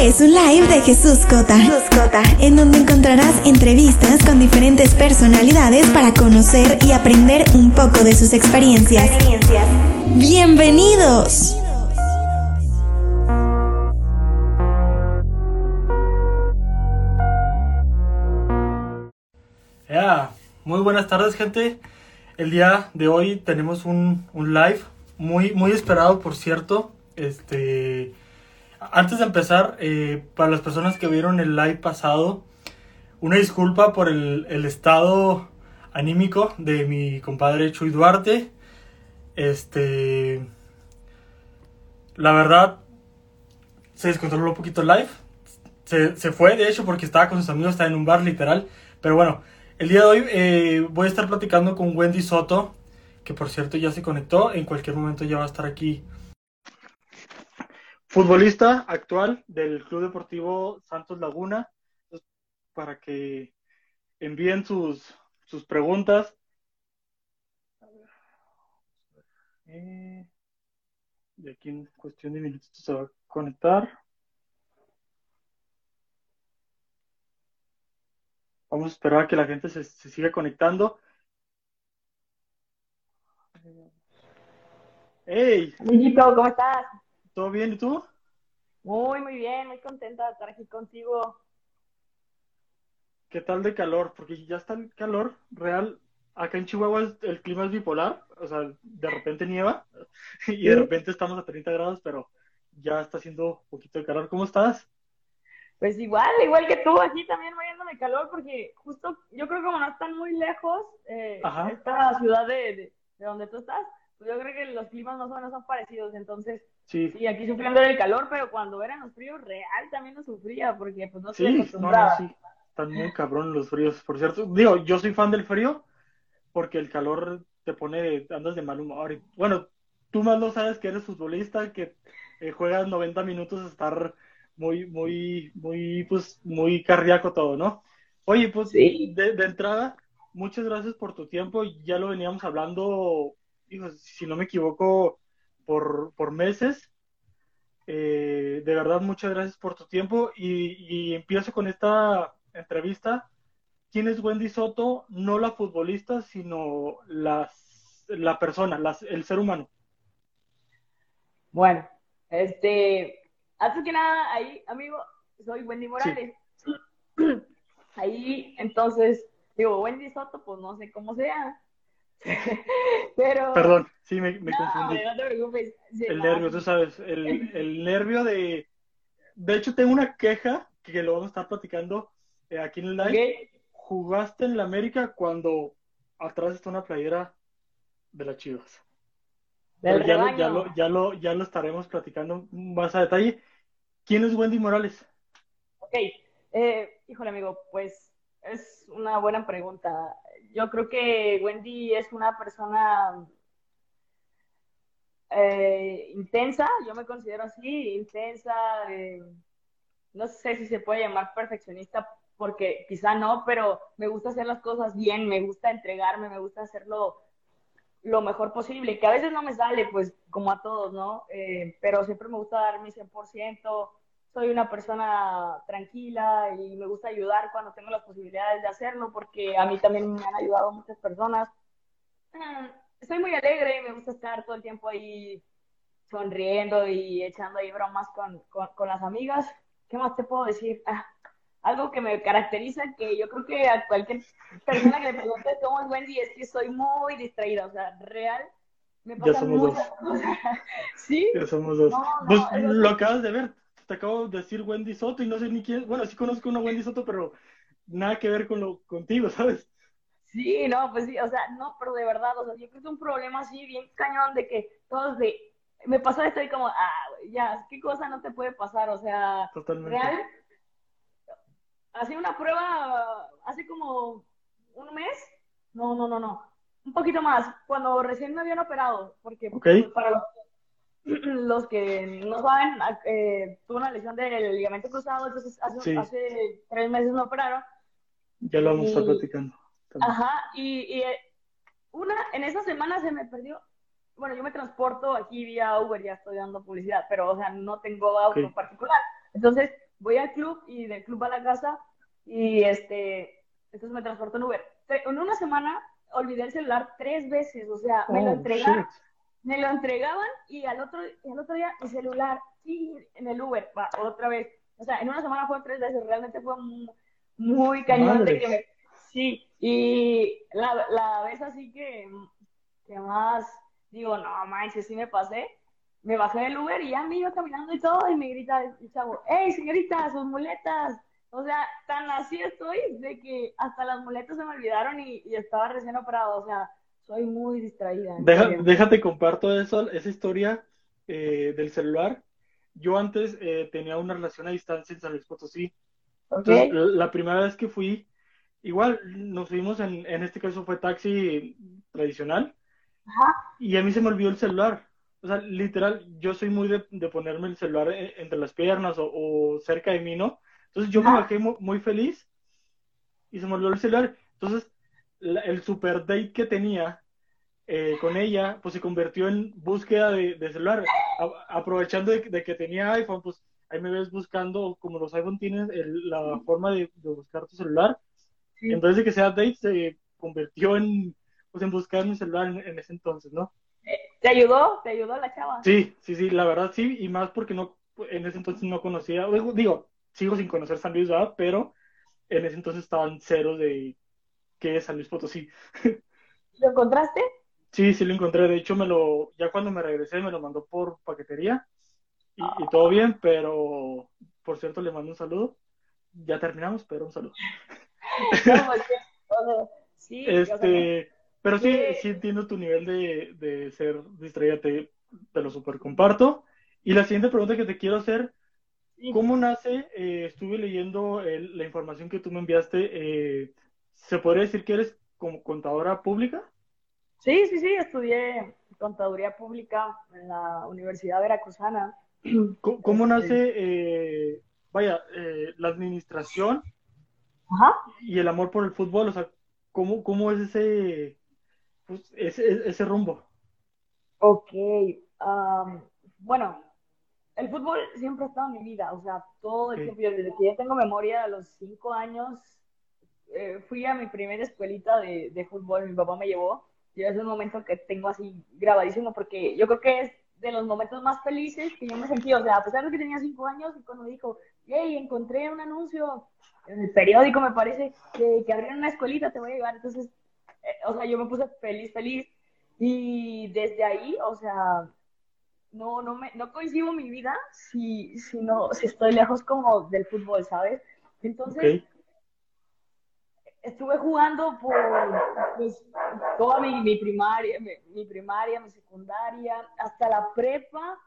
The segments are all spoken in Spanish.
Es un live de Jesús Cota, Jesús Cota, en donde encontrarás entrevistas con diferentes personalidades para conocer y aprender un poco de sus experiencias. ¡Bienvenidos! Muy buenas tardes, gente. El día de hoy tenemos un, un live muy, muy esperado, por cierto. Este, antes de empezar, eh, para las personas que vieron el live pasado, una disculpa por el, estado anímico de mi compadre Chuy Duarte. Este, la verdad, se descontroló un poquito el live. Se, se fue, de hecho, porque estaba con sus amigos, estaba en un bar literal. Pero bueno, el día de hoy eh, voy a estar platicando con Wendy Soto, que por cierto ya se conectó, en cualquier momento ya va a estar aquí. Futbolista actual del Club Deportivo Santos Laguna, para que envíen sus, sus preguntas. Eh, de aquí en cuestión de minutos se va a conectar. Vamos a esperar a que la gente se, se siga conectando. ¡Hey! Amiguito, ¿cómo estás? ¿Todo bien y tú? Muy, muy bien, muy contenta de estar aquí contigo. ¿Qué tal de calor? Porque ya está el calor real. Acá en Chihuahua el clima es bipolar, o sea, de repente nieva y de repente estamos a 30 grados, pero ya está haciendo un poquito de calor. ¿Cómo estás? Pues igual, igual que tú, aquí también de calor, porque justo yo creo que como no están muy lejos, eh, esta ciudad de, de, de, donde tú estás, pues yo creo que los climas más o menos son parecidos, entonces, sí, sí aquí sufriendo el calor, pero cuando eran los fríos, real también lo sufría, porque pues no estoy sí, acostumbrada. No, no, sí, están muy cabrón los fríos, por cierto. Digo, yo soy fan del frío, porque el calor te pone, andas de mal humor. Bueno, tú más lo sabes que eres futbolista, que eh, juegas 90 minutos a estar muy, muy, muy, pues, muy cardíaco todo, ¿no? Oye, pues, sí. de, de, entrada, muchas gracias por tu tiempo. Ya lo veníamos hablando, hijo, si no me equivoco, por, por meses. Eh, de verdad, muchas gracias por tu tiempo. Y, y, empiezo con esta entrevista. ¿Quién es Wendy Soto? No la futbolista, sino las, la persona, las, el ser humano. Bueno, este, antes que nada, ahí, amigo, soy Wendy Morales. Sí. Ahí, entonces, digo, Wendy Soto, pues no sé cómo sea. Pero. Perdón, sí, me, me no, confundí. No te preocupes. Sí, el nervio, tú sabes, el, el, nervio de. De hecho, tengo una queja que lo vamos a estar platicando eh, aquí en el live. Okay. Jugaste en la América cuando atrás está una playera de las Chivas. Del ya, lo, rebaño. ya, lo, ya, lo, ya lo estaremos platicando más a detalle. ¿Quién es Wendy Morales? Ok, eh, híjole amigo, pues es una buena pregunta. Yo creo que Wendy es una persona eh, intensa, yo me considero así, intensa, eh, no sé si se puede llamar perfeccionista, porque quizá no, pero me gusta hacer las cosas bien, me gusta entregarme, me gusta hacerlo lo mejor posible, que a veces no me sale, pues como a todos, ¿no? Eh, pero siempre me gusta dar mi 100%, soy una persona tranquila y me gusta ayudar cuando tengo las posibilidades de hacerlo, porque a mí también me han ayudado muchas personas. Estoy muy alegre, me gusta estar todo el tiempo ahí sonriendo y echando ahí bromas con, con, con las amigas. ¿Qué más te puedo decir? Ah, algo que me caracteriza, que yo creo que a cualquier persona que le pregunte cómo es Wendy, es que soy muy distraída, o sea, real. Me ya somos muchas dos. cosas. ¿Sí? Ya somos dos. No, no, pues es lo acabas de ver. Te acabo de decir Wendy Soto y no sé ni quién. Bueno, sí conozco una Wendy Soto, pero nada que ver con lo contigo, ¿sabes? Sí, no, pues sí, o sea, no, pero de verdad, o sea, yo creo que es un problema así bien cañón de que todos de, me pasó esto y como, ah, ya, ¿qué cosa no te puede pasar? O sea, Totalmente. real, hacía una prueba hace como un mes, no, no, no, no, un poquito más, cuando recién me habían operado, porque okay. para los, los, que no saben, eh, tuve una lesión del ligamento cruzado, entonces hace, sí. hace tres meses me operaron. Ya lo vamos a estar platicando. También. Ajá, y, y, una, en esa semana se me perdió. Bueno, yo me transporto aquí vía Uber, ya estoy dando publicidad, pero, o sea, no tengo auto Okay. particular. Entonces, voy al club y del club a la casa y este, entonces me transporto en Uber. En una semana olvidé el celular tres veces, o sea, me lo oh, entregaban, me lo entregaban y al otro, el otro día mi celular, sí, en el Uber, va, otra vez. O sea, en una semana fue tres veces, realmente fue muy, cañón de que sí, y la, la vez así que, que más digo, no manches, sí me pasé, me bajé del Uber y ya me iba caminando y todo, y me grita el chavo, hey señorita, sus muletas. O sea, tan así estoy de que hasta las muletas se me olvidaron y, estaba recién operado. O sea, soy muy distraída. déjate comparto eso, esa historia eh, del celular. Yo antes eh, tenía una relación a distancia en San Luis Potosí. Entonces, la primera vez que fui, igual nos fuimos en, en este caso fue taxi tradicional. Ajá. Y a mí se me olvidó el celular. O sea, literal, yo soy muy de, ponerme el celular e, entre las piernas o, cerca de mí, ¿no? Entonces yo me bajé muy, feliz y se me olvidó el celular. Entonces, el super date que tenía eh, con ella, pues se convirtió en búsqueda de, celular. aprovechando de, que tenía iPhone, pues ahí me ves buscando, como los iPhone tienen la forma de, buscar tu celular. Entonces, de que sea date, se convirtió en, pues, en buscar mi celular en ese entonces, ¿no? ¿Te ayudó? ¿Te ayudó la chava? Sí, sí, sí, la verdad sí, y más porque no, en ese entonces no conocía, digo, sigo sin conocer San Luis, ¿verdad? Pero en ese entonces estaban ceros de qué es San Luis Potosí. ¿Lo encontraste? Sí, sí lo encontré. De hecho, me lo, ya cuando me regresé me lo mandó por paquetería y, todo bien, pero por cierto le mando un saludo. Ya terminamos, pero un saludo. sí, este, pero sí, sí entiendo tu nivel de, de ser distraída, te, lo super comparto. Y la siguiente pregunta que te quiero hacer, ¿cómo nace? Eh, estuve leyendo la información que tú me enviaste. Eh, ¿Se podría decir que eres como contadora pública? Sí, sí, sí, estudié contaduría pública en la Universidad Veracruzana. ¿Cómo, nace, eh, vaya, la administración Ajá. y el amor por el fútbol? O sea, ¿cómo, cómo es ese, pues, ese, ese rumbo. Ok, bueno, el fútbol siempre ha estado en mi vida, o sea, todo el tiempo, desde que ya tengo memoria, a los cinco años, eh, fui a mi primera escuelita de, de, fútbol, mi papá me llevó, y es un momento que tengo así grabadísimo, porque yo creo que es de los momentos más felices que yo me sentí, o sea, a pesar de que tenía cinco años, y cuando dijo, hey, encontré un anuncio en el periódico, me parece, que, que abrieron una escuelita, te voy a llevar, entonces eh, o sea, yo me puse feliz, feliz. Y desde ahí, o sea, no, no, me, no coincido mi vida si, si, no, si estoy lejos como del fútbol, ¿sabes? Entonces, estuve jugando por pues, toda mi, mi primaria, mi, primaria, mi secundaria, hasta la prepa.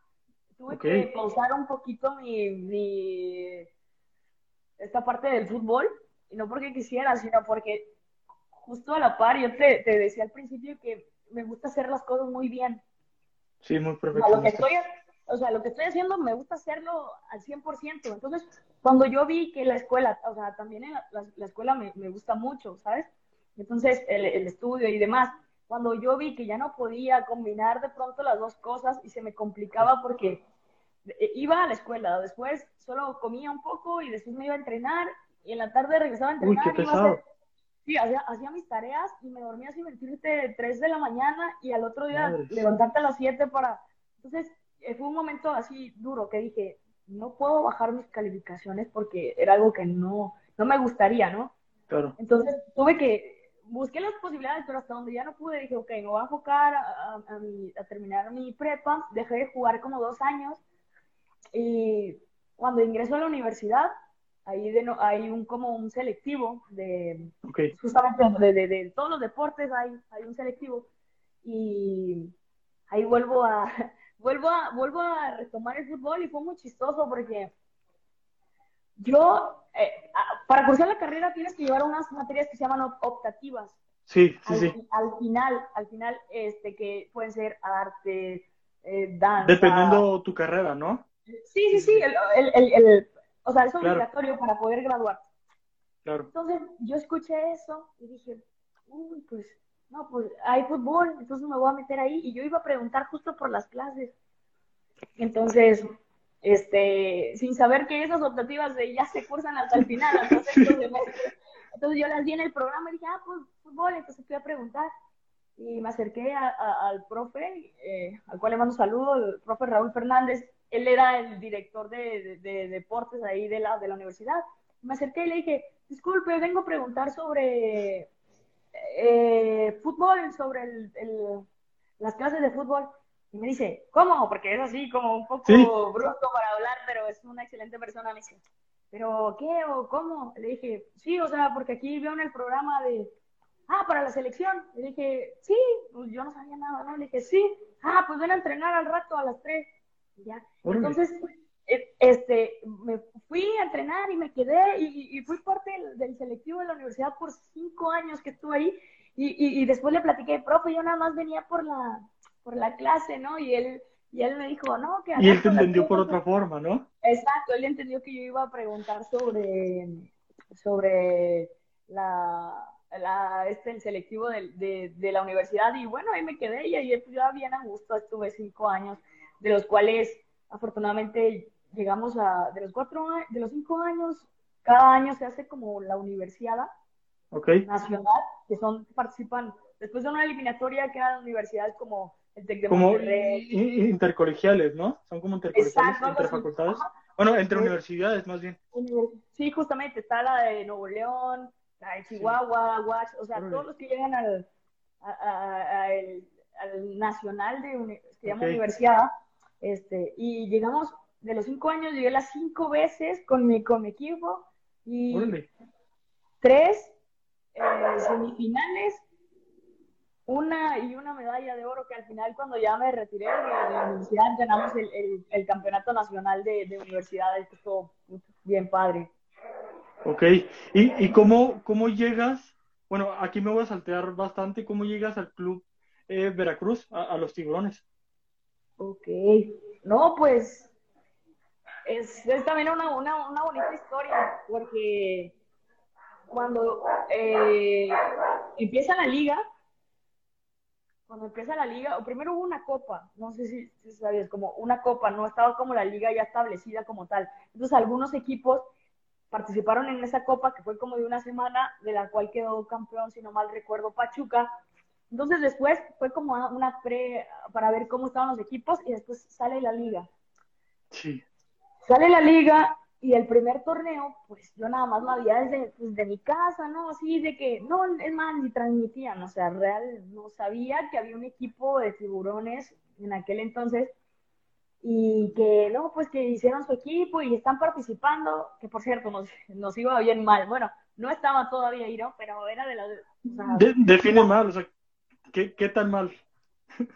Tuve que pausar un poquito mi, mi, esta parte del fútbol, y no porque quisiera, sino porque justo a la par, yo te, decía al principio que me gusta hacer las cosas muy bien. Sí, muy perfecto. lo que estoy, o sea, lo que estoy haciendo me gusta hacerlo al 100%. Entonces, cuando yo vi que la escuela, o sea, también en la, escuela me, gusta mucho, ¿sabes? Entonces, el, el, estudio y demás. Cuando yo vi que ya no podía combinar de pronto las dos cosas y se me complicaba porque eh, iba a la escuela, después solo comía un poco y después me iba a entrenar y en la tarde regresaba a entrenar. Uy, qué pesado. Sí, hacía, hacía, mis tareas y me dormía sin mentirte 3 de la mañana y al otro día levantarte a las 7 para... Entonces, eh, fue un momento así duro que dije, no puedo bajar mis calificaciones porque era algo que no, no me gustaría, ¿no? Claro. Entonces, tuve que... Busqué las posibilidades, pero hasta donde ya no pude, dije, ok, me voy a enfocar a, a terminar mi prepa. Dejé de jugar como dos años y cuando ingreso a la universidad, ahí de no, hay un como un selectivo de justamente de, de, todos los deportes hay, hay un selectivo y ahí vuelvo a vuelvo a vuelvo a retomar el fútbol y fue muy chistoso porque yo eh, para cursar la carrera tienes que llevar unas materias que se llaman optativas. Sí sí al, sí. al final al final este que pueden ser arte eh, danza. Dependiendo tu carrera no sí sí sí el, el, el o sea, es obligatorio para poder graduar. Claro. Entonces, yo escuché eso y dije, uy, pues, no, pues hay fútbol, entonces me voy a meter ahí. Y yo iba a preguntar justo por las clases. Entonces, este, sin saber que esas optativas de ya se cursan hasta el final, entonces, yo las vi en el programa y dije, ah, pues fútbol, entonces fui a preguntar y me acerqué al profe, eh, al cual le mando un saludo, el profe Raúl Fernández, él era el director de, deportes ahí de la, de la universidad. Me acerqué y le dije, disculpe, vengo a preguntar sobre eh, fútbol, sobre el, las clases de fútbol. Y me dice, ¿cómo? Porque es así como un poco bruto para hablar, pero es una excelente persona. Me dice, ¿pero qué o cómo? Le dije, sí, o sea, porque aquí veo en el programa de, ah, para la selección. Le dije, sí, pues yo no sabía nada, ¿no? Le dije, sí, ah, pues ven a entrenar al rato a las tres. ya. Entonces, e, este, me fui a entrenar y me quedé y, fui parte del, selectivo de la universidad por cinco años que estuve ahí. Y, y, después le platiqué, profe, yo nada más venía por la, por la clase, ¿no? Y él, y él me dijo, no, que... Y él te entendió por otra forma, ¿no? Exacto, él entendió que yo iba a preguntar sobre, sobre la, la, este, el selectivo de, de, la universidad y bueno, ahí me quedé y ahí pues, ya bien a gusto, estuve cinco años, de los cuales afortunadamente llegamos a, de los cuatro, de los cinco años, cada año se hace como la universidad nacional, que son, participan, después de una eliminatoria que eran universidades como el TEC de como intercolegiales, ¿no? Son como intercolegiales, entre facultades. Bueno, entre universidades más bien. Sí, justamente, está la de Nuevo León, Chihuahua, o sea, todos los que llegan al, al nacional de se llama universidad, este, y llegamos, de los cinco años, llegué las cinco veces con mi, con mi equipo, y tres eh, semifinales, una y una medalla de oro que al final cuando ya me retiré de la universidad ganamos el, el, campeonato nacional de, de universidades, que estuvo bien padre. Ok, ¿y, y cómo, cómo llegas? Bueno, aquí me voy a saltear bastante. ¿Cómo llegas al club eh, Veracruz, a, los tiburones? Ok, no, pues es, también una, una, una, bonita historia, porque cuando eh, empieza la liga, cuando empieza la liga, o primero hubo una copa, no sé si, si sabías, como una copa, no estaba como la liga ya establecida como tal. Entonces algunos equipos participaron en esa copa que fue como de una semana, de la cual quedó campeón, si no mal recuerdo, Pachuca. Entonces después fue como una pre para ver cómo estaban los equipos y después sale la liga. Sí. Sale la liga y el primer torneo, pues yo nada más lo había desde pues, de mi casa, ¿no? Así de que, no, es más, ni transmitían, o sea, real, no sabía que había un equipo de tiburones en aquel entonces y que no, pues que hicieron su equipo y están participando, que por cierto nos, nos iba bien mal. Bueno, no estaba todavía ¿no? Pero era de la... define mal, o sea, ¿qué, ¿qué, tan mal?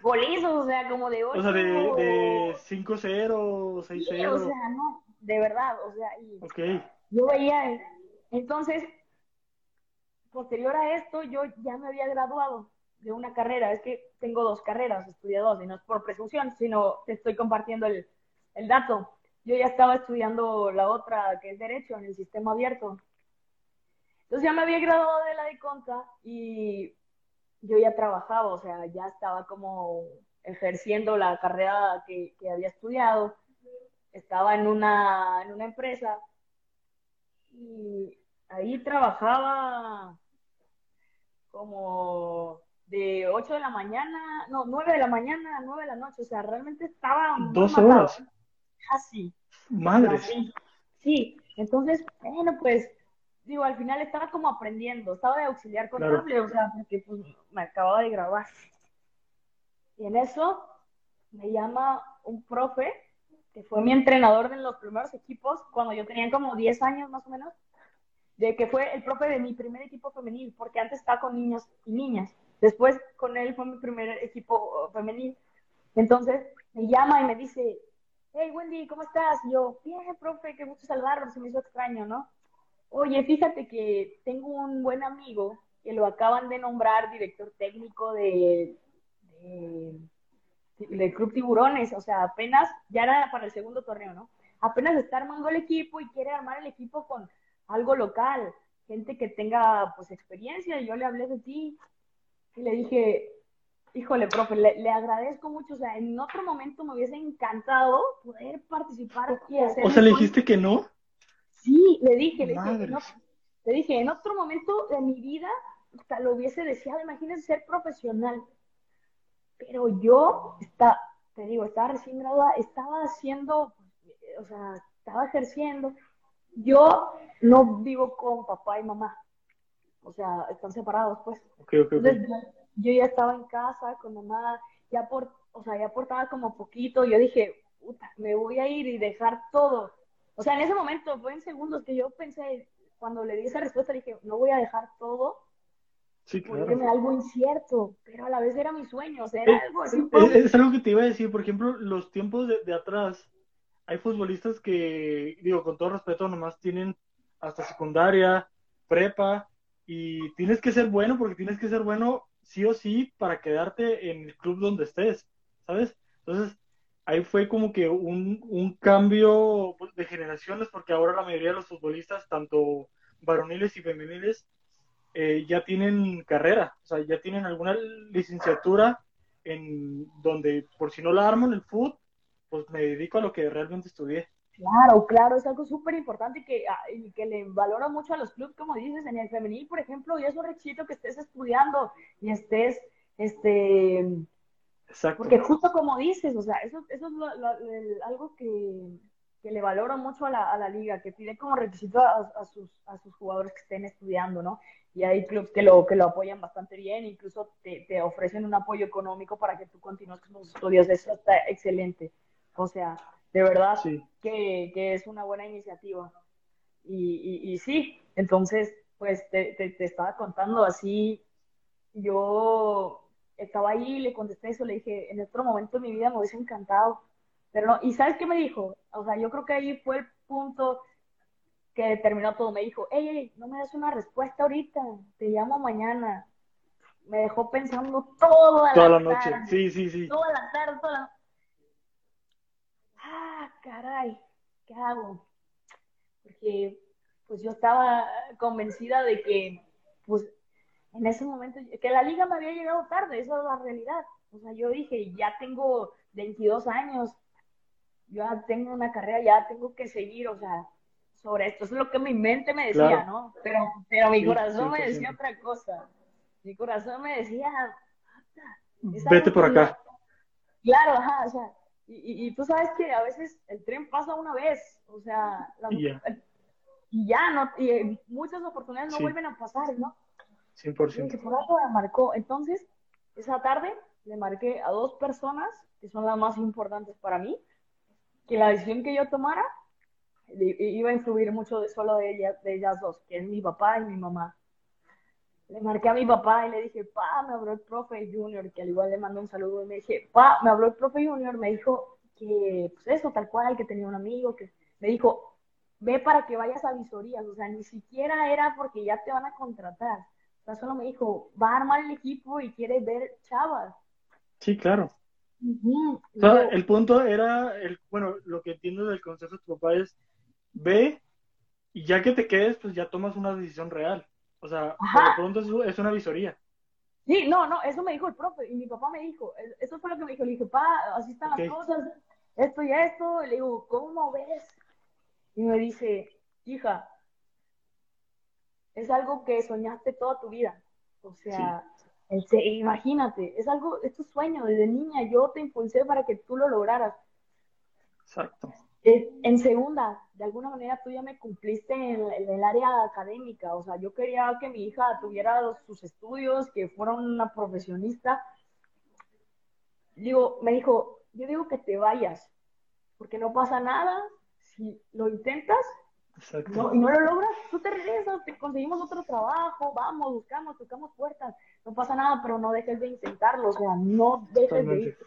Golizos, o sea, como de 8. O sea, de, de 5-0, 6-0. o sea, no, de verdad, o sea, y okay. yo veía, entonces, posterior a esto, yo ya me había graduado de una carrera, es que tengo dos carreras, estudié dos, y no es por presunción, sino te estoy compartiendo el, el dato. Yo ya estaba estudiando la otra, que es Derecho, en el sistema abierto. Entonces ya me había graduado de la de conta y yo ya trabajaba, o sea, ya estaba como ejerciendo la carrera que, que había estudiado. Estaba en una, en una empresa y ahí trabajaba como de 8 de la mañana, no, 9 de la mañana a 9 de la noche, o sea, realmente estaba... Dos horas. Casi. Madre. Sí, entonces, bueno, pues, digo, al final estaba como aprendiendo, estaba de auxiliar contable, o sea, porque pues me acababa de grabar. Y en eso me llama un profe, que fue mi entrenador en los primeros equipos, cuando yo tenía como 10 años más o menos, de que fue el profe de mi primer equipo femenil, porque antes estaba con niños y niñas. Después con él fue mi primer equipo femenil. Entonces me llama y me dice, hey Wendy, ¿cómo estás? Y yo, bien, profe, qué gusto saludarlo, se me hizo extraño, ¿no? Oye, fíjate que tengo un buen amigo que lo acaban de nombrar director técnico de, del Club Tiburones, o sea, apenas, ya era para el segundo torneo, ¿no? Apenas está armando el equipo y quiere armar el equipo con algo local, gente que tenga pues experiencia, y yo le hablé de ti, y le dije, híjole, profe, le, agradezco mucho. O sea, en otro momento me hubiese encantado poder participar y hacer. O sea, le dijiste que no. Sí, le dije, le dije, no, le dije, en otro momento de mi vida, hasta lo hubiese deseado, imagínense ser profesional. Pero yo, está, te digo, estaba recién graduada, estaba haciendo, o sea, estaba ejerciendo. Yo no vivo con papá y mamá, o sea, están separados, pues. Entonces, yo ya estaba en casa con mamá, ya por, o sea, ya aportaba como poquito, yo dije, puta, me voy a ir y dejar todo. O sea, en ese momento, fue en segundos que yo pensé, cuando le di esa respuesta, dije, no voy a dejar todo. Sí, claro. Algo incierto, pero a la vez era mi sueño, o sea, era algo así. Es, algo que te iba a decir, por ejemplo, los tiempos de, de atrás, hay futbolistas que, digo, con todo respeto, nomás tienen hasta secundaria, prepa, y tienes que ser bueno porque tienes que ser bueno sí o sí para quedarte en el club donde estés, ¿sabes? Entonces, ahí fue como que un, un cambio pues, de generaciones porque ahora la mayoría de los futbolistas, tanto varoniles y femeniles, eh, ya tienen carrera, o sea, ya tienen alguna licenciatura en donde por si no la armo en el fútbol, pues me dedico a lo que realmente estudié. Claro, claro, es algo súper importante que, ah, que le valora mucho a los clubes, como dices, en el femenil, por ejemplo, y es un requisito que estés estudiando y estés, este, Exacto. porque justo como dices, o sea, eso, eso es algo que, que, le valora mucho a la, a la, liga, que pide como requisito a, a, sus, a sus jugadores que estén estudiando, ¿no? Y hay clubes que lo, que lo apoyan bastante bien, incluso te, te ofrecen un apoyo económico para que tú continúes con tus estudios, eso está excelente. O sea, de verdad que, que, es una buena iniciativa. Y, y, sí, entonces, pues te, te, estaba contando así, yo estaba ahí, le contesté eso, le dije, en otro momento de mi vida me hubiese encantado, pero no, y ¿sabes qué me dijo? O sea, yo creo que ahí fue el punto que determinó todo, me dijo, hey, hey, no me das una respuesta ahorita, te llamo mañana. Me dejó pensando toda, toda la, noche, sí, sí, sí. Toda la tarde, toda la caray, ¿qué hago? Porque pues yo estaba convencida de que, pues, en ese momento, que la liga me había llegado tarde, esa es la realidad. O sea, yo dije, ya tengo 22 años, ya tengo una carrera, ya tengo que seguir, o sea, sobre esto. Eso es lo que mi mente me decía, ¿no? Pero, pero mi corazón me decía otra cosa. Mi corazón me decía, vete por acá. Claro, ajá, o sea, y, y, tú sabes que a veces el tren pasa una vez, o sea, y, ya. no, y muchas oportunidades no vuelven a pasar, ¿no? 100%. Que por algo me marcó. Entonces, esa tarde le marqué a dos personas que son las más importantes para mí, que la decisión que yo tomara iba a influir mucho de, solo de ellas, de ellas dos, que es mi papá y mi mamá le marqué a mi papá y le dije, pa, me habló el profe Junior, que al igual le mandó un saludo y me dije, pa, me habló el profe Junior, me dijo que, pues eso, tal cual, que tenía un amigo, que me dijo, ve para que vayas a visorías, o sea, ni siquiera era porque ya te van a contratar, sea, solo me dijo, va a armar el equipo y quiere ver chavas. Sí, claro. o sea, el punto era, el, bueno, lo que entiendo del consejo de tu papá es, ve y ya que te quedes, pues ya tomas una decisión real. O sea, de pronto es una visoría. Sí, no, no, eso me dijo el profe y mi papá me dijo, eso fue lo que me dijo, le dije, pa, así están las cosas, esto y esto, y le digo, ¿cómo ves? Y me dice, hija, es algo que soñaste toda tu vida, o sea, imagínate, es algo, es tu sueño desde niña, yo te impulsé para que tú lo lograras. Exacto en segunda, de alguna manera tú ya me cumpliste en, el área académica, o sea, yo quería que mi hija tuviera sus estudios, que fuera una profesionista. Digo, me dijo, yo digo que te vayas, porque no pasa nada si lo intentas y no lo logras, tú te regresas, te conseguimos otro trabajo, vamos, buscamos, tocamos puertas, no pasa nada, pero no dejes de intentarlo, o sea, no dejes de ir.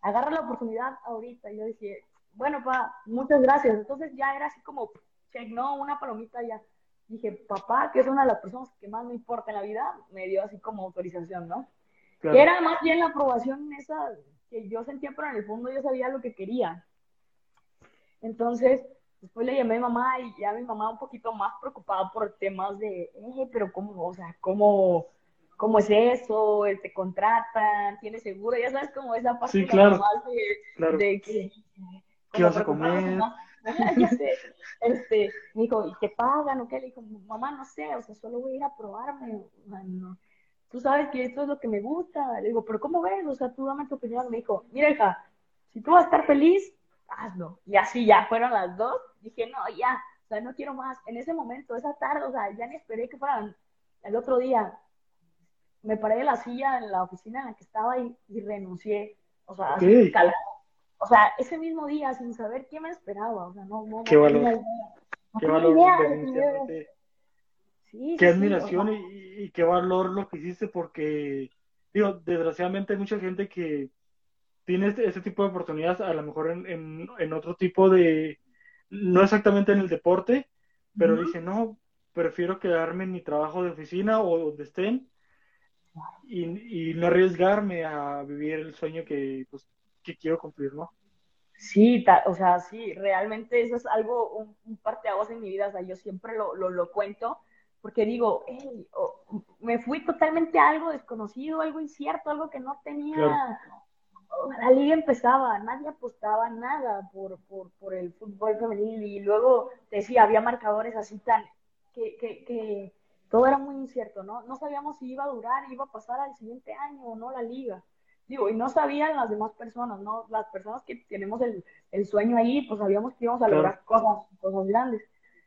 Agarra la oportunidad ahorita. Y yo dije, bueno, pa, muchas gracias. Entonces ya era así como, check, no, una palomita ya. Dije, papá, que es una de las personas que más me importa en la vida, me dio así como autorización, ¿no? Que era más bien la aprobación esa que yo sentía, pero en el fondo yo sabía lo que quería. Entonces, después le llamé a mi mamá y ya mi mamá un poquito más preocupada por temas de, eh, pero cómo, o sea, cómo, cómo es eso, te contratan, tienes seguro, ya sabes como esa parte sí, claro, de, de que... ¿Qué vas a comer? ya sé, este, me dijo, ¿y te pagan o qué? Le dijo, mamá, no sé, o sea, solo voy a ir a probarme, Tú sabes que esto es lo que me gusta. Le digo, pero ¿cómo ves? O sea, tú dame tu opinión. Me dijo, mira, hija, si tú vas a estar feliz, hazlo. Y así ya fueron las dos. Dije, no, ya, o sea, no quiero más. En ese momento, esa tarde, o sea, ya ni esperé que fueran el otro día. Me paré de la silla en la oficina en la que estaba y, y renuncié. O sea, así, o sea, ese mismo día, sin saber quién me esperaba, o sea, no, no, Qué valor. qué valor, sí, qué admiración y, qué valor lo que hiciste, porque, digo, desgraciadamente hay mucha gente que tiene este, este tipo de oportunidades, a lo mejor en, en, otro tipo de, no exactamente en el deporte, pero dice, no, prefiero quedarme en mi trabajo de oficina o donde estén y, y no arriesgarme a vivir el sueño que, pues, que quiero cumplir, ¿no? Sí, o sea, sí, realmente eso es algo, un, un parteaguas en mi vida, o sea, yo siempre lo, lo, lo cuento, porque digo, me fui totalmente a algo desconocido, algo incierto, algo que no tenía, la liga empezaba, nadie apostaba nada por, por, por, el fútbol femenil y luego decía, había marcadores así tan, que, que, que todo era muy incierto, ¿no? No sabíamos si iba a durar, iba a pasar al siguiente año o no la liga digo, y no sabían las demás personas, ¿no? Las personas que tenemos el, el sueño ahí, pues sabíamos que íbamos a lograr cosas, cosas grandes.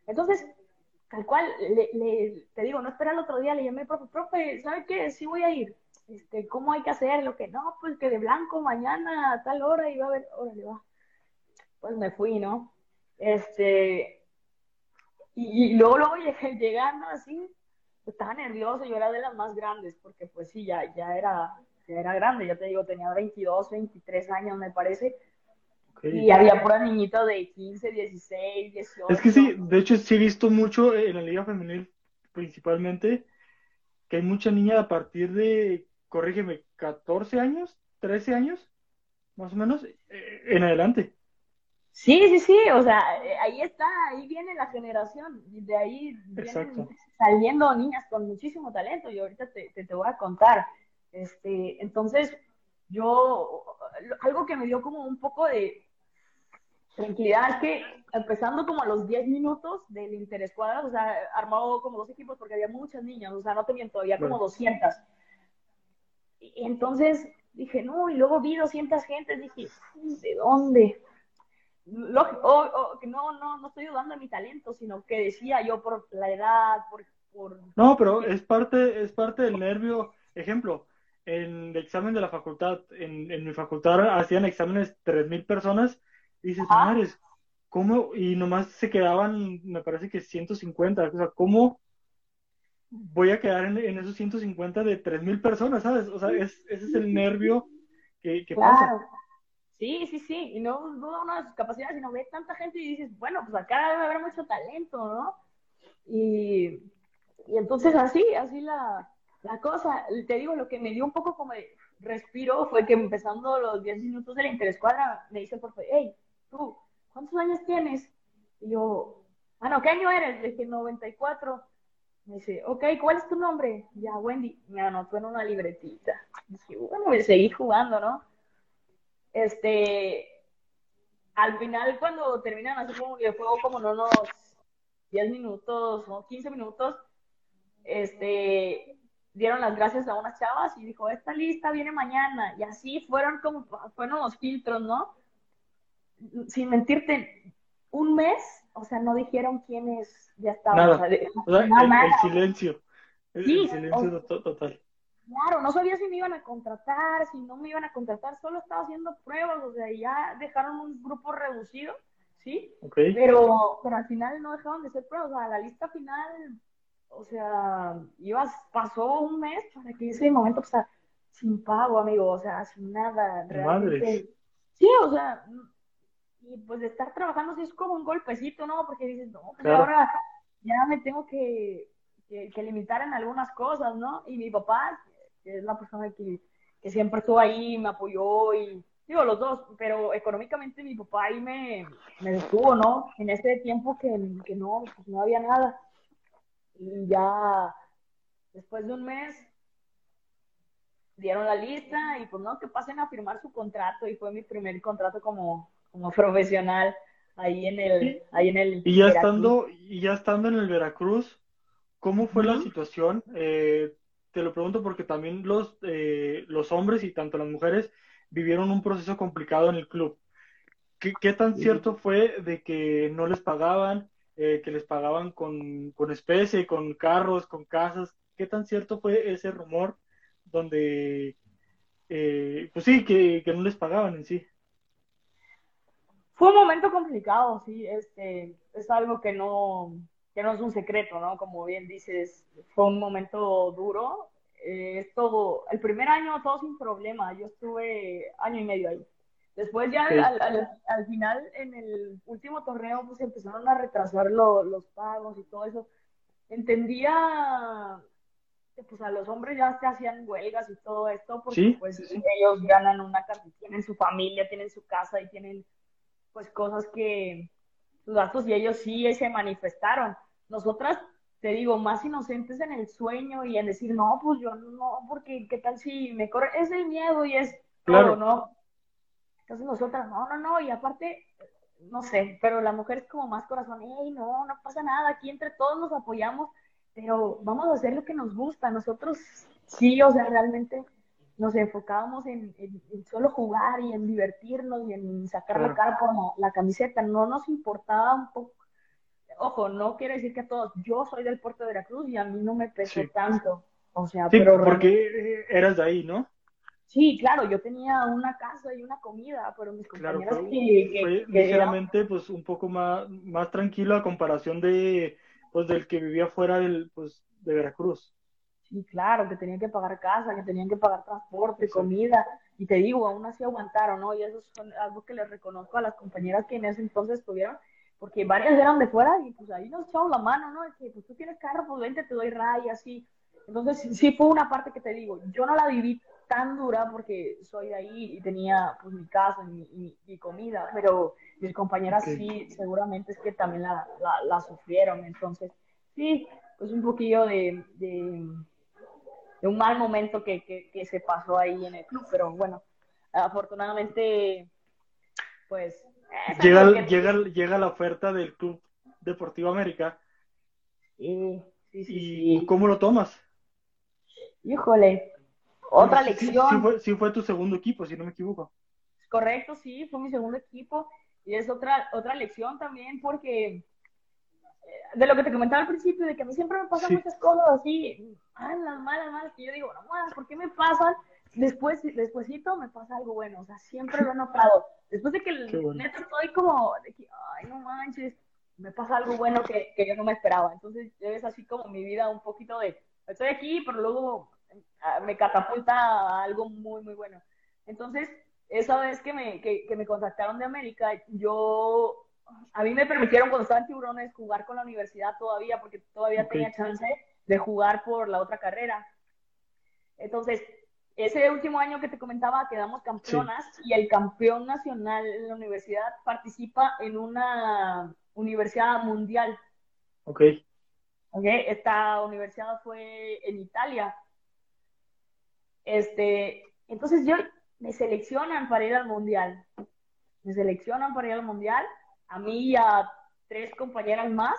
Entonces, tal cual, le, te digo, no espera el otro día, le llamé, profe, profe, ¿sabe qué? Sí voy a ir. Este, ¿Cómo hay que hacer? Lo que no, pues que de blanco mañana a tal hora y va a ver, órale, va. Pues me fui, ¿no? Este, y, y luego, luego llegando así, estaba nervioso, yo era de las más grandes, porque pues sí, ya, ya era era grande, ya te digo, tenía 22, 23 años, me parece. Y había pura niñita de 15, 16, 18. Es que sí, de hecho sí he visto mucho en la liga femenil principalmente que hay mucha niña a partir de, corrígeme, 14 años, 13 años, más o menos, eh, en adelante. Sí, sí, sí, o sea, eh, ahí está, ahí viene la generación, de ahí vienen saliendo niñas con muchísimo talento y ahorita te, te, te voy a contar. Este, entonces, yo, algo que me dio como un poco de tranquilidad es que empezando como a los 10 minutos del interescuadra, o sea, armado como dos equipos porque había muchas niñas, o sea, no tenían todavía como 200. Y entonces dije, no, y luego vi 200 gentes, dije, ¿de dónde? Lógico, que no, no, no estoy dudando de mi talento, sino que decía yo por la edad, por... por... No, pero es parte, es parte del nervio. Ejemplo, en el examen de la facultad, en, en mi facultad hacían exámenes 3.000 personas y dices, madres, ¿cómo? Y nomás se quedaban, me parece que 150, o sea, ¿cómo voy a quedar en, en esos 150 de 3.000 personas, sabes? O sea, es, ese es el nervio que, que pasa. Sí, sí, sí, y no duda una de sus capacidades, sino ve tanta gente y dices, bueno, pues acá debe haber mucho talento, ¿no? Y, y entonces así, así la, la cosa, te digo, lo que me dio un poco como de respiro fue que empezando los 10 minutos de la interescuadra, me dice el profe, hey, tú, ¿cuántos años tienes? Y yo, bueno, ¿qué año eres? Le dije, 94. Me dice, ok, ¿cuál es tu nombre? Ya, Wendy. Me anotó en una libretita. Dije, bueno, me seguí jugando, ¿no? Este, al final, cuando terminan así como el juego, como en unos 10 minutos o 15 minutos, este, dieron las gracias a unas chavas y dijo, esta lista viene mañana. Y así fueron como, fueron los filtros, ¿no? Sin mentirte, un mes, o sea, no dijeron quiénes ya estaban. Nada. O sea, el, silencio. El, silencio total. Claro, no sabía si me iban a contratar, si no me iban a contratar, solo estaba haciendo pruebas, o sea, ya dejaron un grupo reducido, ¿sí? Pero, pero al final no dejaron de ser pruebas, o sea, la lista final o sea, ibas, pasó un mes para que ese momento, o sea, sin pago, amigo, o sea, sin nada, realmente. Sí, o sea, y pues de estar trabajando sí es como un golpecito, ¿no? Porque dices, no, pues ahora ya me tengo que, que, limitar en algunas cosas, ¿no? Y mi papá, que es la persona que, que siempre estuvo ahí, me apoyó y, digo, los dos, pero económicamente mi papá ahí me, me detuvo, ¿no? En ese tiempo que, que no, pues no había nada. Y ya después de un mes, dieron la lista y pues no, que pasen a firmar su contrato y fue mi primer contrato como, como profesional ahí en el, ahí en el y ya estando y ya estando en el Veracruz cómo fue la situación eh, te lo pregunto porque también los eh, los hombres y tanto las mujeres vivieron un proceso complicado en el club. Qué, qué tan cierto fue de que no les pagaban eh, que les pagaban con, con especie con carros con casas qué tan cierto fue ese rumor donde pues sí que, que no les pagaban en sí fue un momento complicado, sí, este, es algo que no, que no es un secreto, ¿no? Como bien dices, fue un momento duro. Eh, esto, el primer año todo sin problema, yo estuve año y medio ahí. Después ya al, al, final, en el último torneo, pues empezaron a retrasar los pagos y todo eso. Entendía que pues a los hombres ya se hacían huelgas y todo esto, porque pues ellos ganan una cantidad, tienen su familia, tienen su casa y tienen pues cosas que sus gastos y ellos sí se manifestaron. Nosotras, te digo, más inocentes en el sueño y en decir, no, pues yo no, porque qué tal si me corre, es el miedo y es claro. ¿no? Entonces nosotras, no, no, no, y aparte, no sé, pero la mujer es como más corazón, hey, no, no pasa nada, aquí entre todos nos apoyamos, pero vamos a hacer lo que nos gusta, nosotros sí, o sea, realmente nos enfocábamos en, solo jugar y en divertirnos y en sacar la cara por la, camiseta. No nos importaba un poco. Ojo, no quiere decir que a todos. Yo soy del puerto de Veracruz y a mí no me pesó tanto. O sea, sí, pero porque eras de ahí, ¿no? Sí, claro, yo tenía una casa y una comida, pero mis compañeros claro, fue, ligeramente pues un poco más, más tranquilo a comparación de pues del que vivía fuera del pues de Veracruz. Sí, claro, que tenían que pagar casa, que tenían que pagar transporte, comida, y te digo, aún así aguantaron, ¿no? Y eso es algo que les reconozco a las compañeras que en ese entonces tuvieron, porque varias eran de fuera y pues ahí nos echamos la mano, ¿no? que pues tú tienes carro, pues vente, te doy raya, así. Entonces sí, fue una parte que te digo, yo no la viví tan dura porque soy de ahí y tenía pues mi casa y mi, comida, pero mis compañeras sí, seguramente es que también la, la, sufrieron, entonces sí, pues un poquillo de un mal momento que, que, se pasó ahí en el club, pero bueno, afortunadamente, pues... Llega, llega, llega la oferta del Club Deportivo América. Sí, sí, sí, ¿Y cómo lo tomas? Híjole, otra lección. Sí, fue, sí fue tu segundo equipo, si no me equivoco. Correcto, sí, fue mi segundo equipo. Y es otra, otra lección también porque de lo que te comentaba al principio, de que a mí siempre me pasan muchas cosas así, malas, malas, malas, que yo digo, no más, ¿por qué me pasan? Después, despuésito me pasa algo bueno, o sea, siempre lo he notado. Después de que el neto estoy como, de que, ay, no manches, me pasa algo bueno que, que yo no me esperaba. Entonces, es así como mi vida un poquito de, estoy aquí, pero luego ah, me catapulta a algo muy, muy bueno. Entonces, esa vez que me, que, que me contactaron de América, yo a mí me permitieron cuando estaba en Tiburones jugar con la universidad todavía, porque todavía tenía chance de jugar por la otra carrera. Entonces, ese último año que te comentaba, quedamos campeonas y el campeón nacional de la universidad participa en una universidad mundial. Ok. Ok, esta universidad fue en Italia. Este, entonces yo me seleccionan para ir al mundial. Me seleccionan para ir al mundial a mí y a tres compañeras más,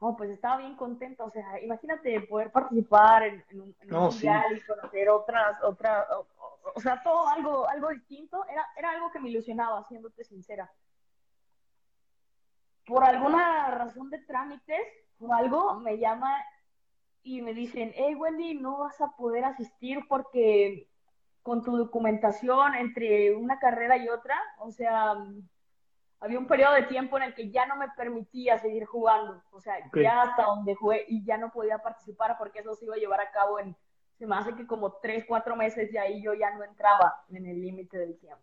oh, pues estaba bien contenta. O sea, imagínate poder participar en, un, mundial y conocer otras, otras, o, sea, todo algo, algo distinto. Era, era algo que me ilusionaba, siéndote sincera. Por alguna razón de trámites o algo, me llama y me dicen, hey Wendy, no vas a poder asistir porque con tu documentación entre una carrera y otra, o sea, había un periodo de tiempo en el que ya no me permitía seguir jugando, o sea, ya hasta donde jugué y ya no podía participar porque eso se iba a llevar a cabo en, se me hace que como tres, cuatro meses y ahí yo ya no entraba en el límite del tiempo.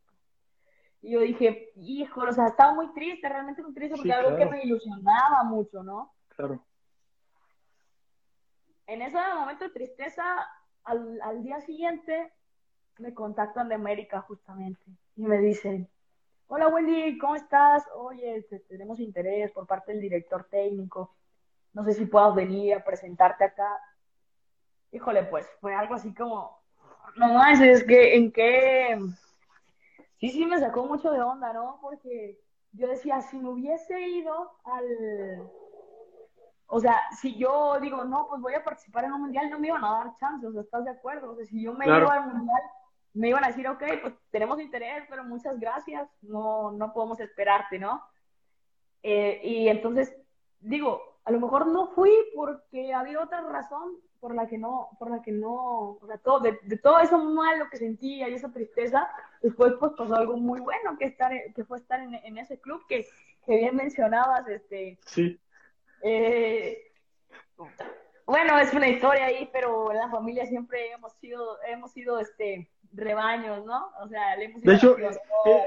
Y yo dije, hijo, o sea, estaba muy triste, realmente muy triste porque algo que me ilusionaba mucho, ¿no? Claro. En ese momento de tristeza, al, al día siguiente, me contactan de América justamente y me dicen, Hola Wendy, ¿cómo estás? Oye, este, tenemos interés por parte del director técnico. No sé si puedas venir a presentarte acá. Híjole, pues fue algo así como, No más, es que en qué... Sí, sí, me sacó mucho de onda, ¿no? Porque yo decía, si me hubiese ido al... O sea, si yo digo, no, pues voy a participar en un mundial, no me iban a dar chances, ¿estás de acuerdo? O sea, si yo me iba al mundial, me iban a decir, ok, pues tenemos interés, pero muchas gracias, no, no podemos esperarte, ¿no? Eh, y entonces, digo, a lo mejor no fui porque había otra razón por la que no, por la que no, o sea, todo, de, todo eso malo que sentía y esa tristeza, después pues pasó algo muy bueno que estar, que fue estar en, en ese club que, que, bien mencionabas, este. Sí. Eh, bueno, es una historia ahí, pero en la familia siempre hemos sido, hemos sido, este, rebaños, ¿no? O sea, le hemos De hecho, eh,